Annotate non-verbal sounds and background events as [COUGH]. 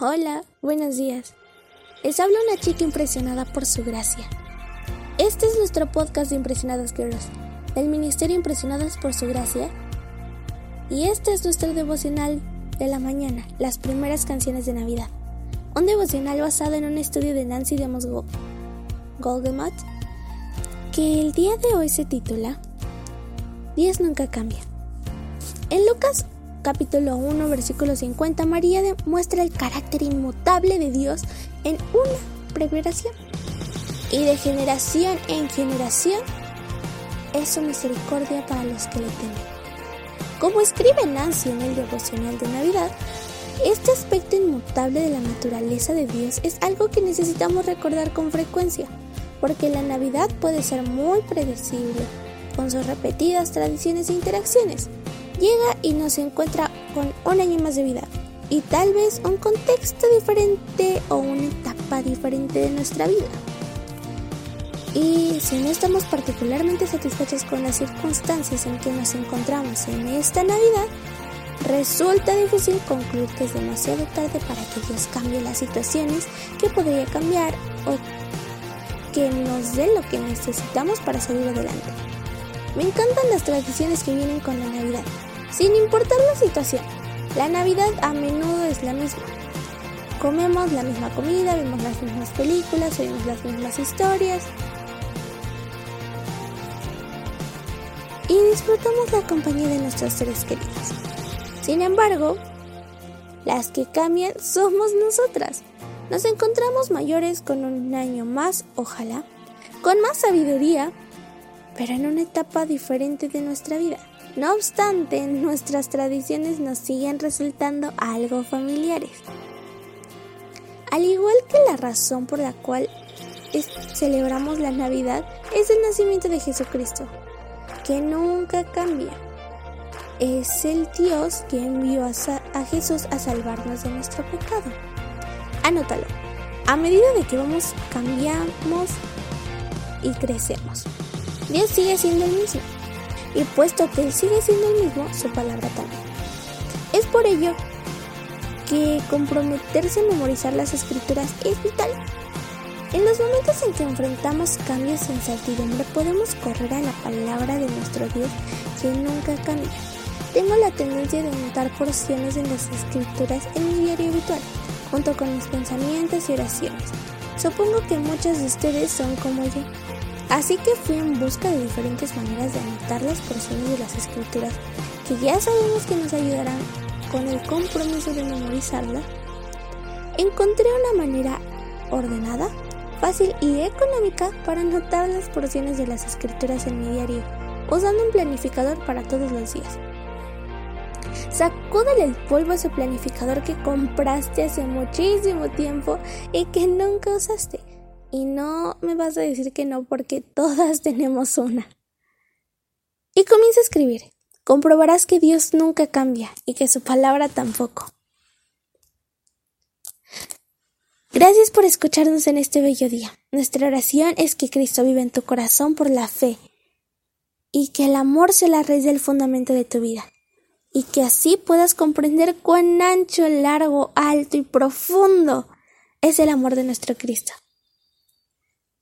Hola, buenos días. Les habla una chica impresionada por su gracia. Este es nuestro podcast de Impresionadas Girls, del Ministerio Impresionadas por su gracia. Y este es nuestro devocional de la mañana, las primeras canciones de Navidad. Un devocional basado en un estudio de Nancy de Golgemot, que el día de hoy se titula Dios nunca cambia. En Lucas capítulo 1, versículo 50, María demuestra el carácter inmutable de Dios en una preparación. Y de generación en generación es su misericordia para los que le temen. Como escribe Nancy en el devocional de Navidad, este aspecto inmutable de la naturaleza de Dios es algo que necesitamos recordar con frecuencia, porque la Navidad puede ser muy predecible, con sus repetidas tradiciones e interacciones llega y nos encuentra con un año más de vida y tal vez un contexto diferente o una etapa diferente de nuestra vida. Y si no estamos particularmente satisfechos con las circunstancias en que nos encontramos en esta Navidad, resulta difícil concluir que es demasiado tarde para que Dios cambie las situaciones que podría cambiar o que nos dé lo que necesitamos para salir adelante. Me encantan las tradiciones que vienen con la Navidad, sin importar la situación. La Navidad a menudo es la misma. Comemos la misma comida, vemos las mismas películas, oímos las mismas historias. Y disfrutamos la compañía de nuestros seres queridos. Sin embargo, las que cambian somos nosotras. Nos encontramos mayores con un año más, ojalá, con más sabiduría, pero en una etapa diferente de nuestra vida. No obstante, [LAUGHS] nuestras tradiciones nos siguen resultando algo familiares. Al igual que la razón por la cual celebramos la Navidad es el nacimiento de Jesucristo, que nunca cambia. Es el Dios que envió a, Jesús a salvarnos de nuestro pecado. Anótalo. A medida de que vamos, cambiamos y crecemos. Dios sigue siendo el mismo y puesto que Él sigue siendo el mismo, su palabra también. Es por ello que comprometerse a memorizar las escrituras es vital. En los momentos en que enfrentamos cambios en incertidumbre podemos correr a la palabra de nuestro Dios que nunca cambia. Tengo la tendencia de anotar porciones de las escrituras en mi diario habitual, junto con mis pensamientos y oraciones. Supongo que muchos de ustedes son como yo Así que fui en busca de diferentes maneras de anotar las porciones de las escrituras que ya sabemos que nos ayudarán con el compromiso de memorizarla. Encontré una manera ordenada, fácil y económica para anotar las porciones de las escrituras en mi diario, usando un planificador para todos los días. Sacúdele el polvo ese planificador que compraste hace muchísimo tiempo y que nunca usaste y no me vas a decir que no porque todas [LAUGHS] tenemos una. Y comienza a escribir. Comprobarás que Dios nunca cambia y que su palabra tampoco. Gracias por escucharnos en este bello día. Nuestra oración es que Cristo vive en tu corazón por la fe y que el amor sea la raíz del fundamento de tu vida y que así puedas comprender cuán ancho, largo, alto y profundo es el amor de nuestro Cristo.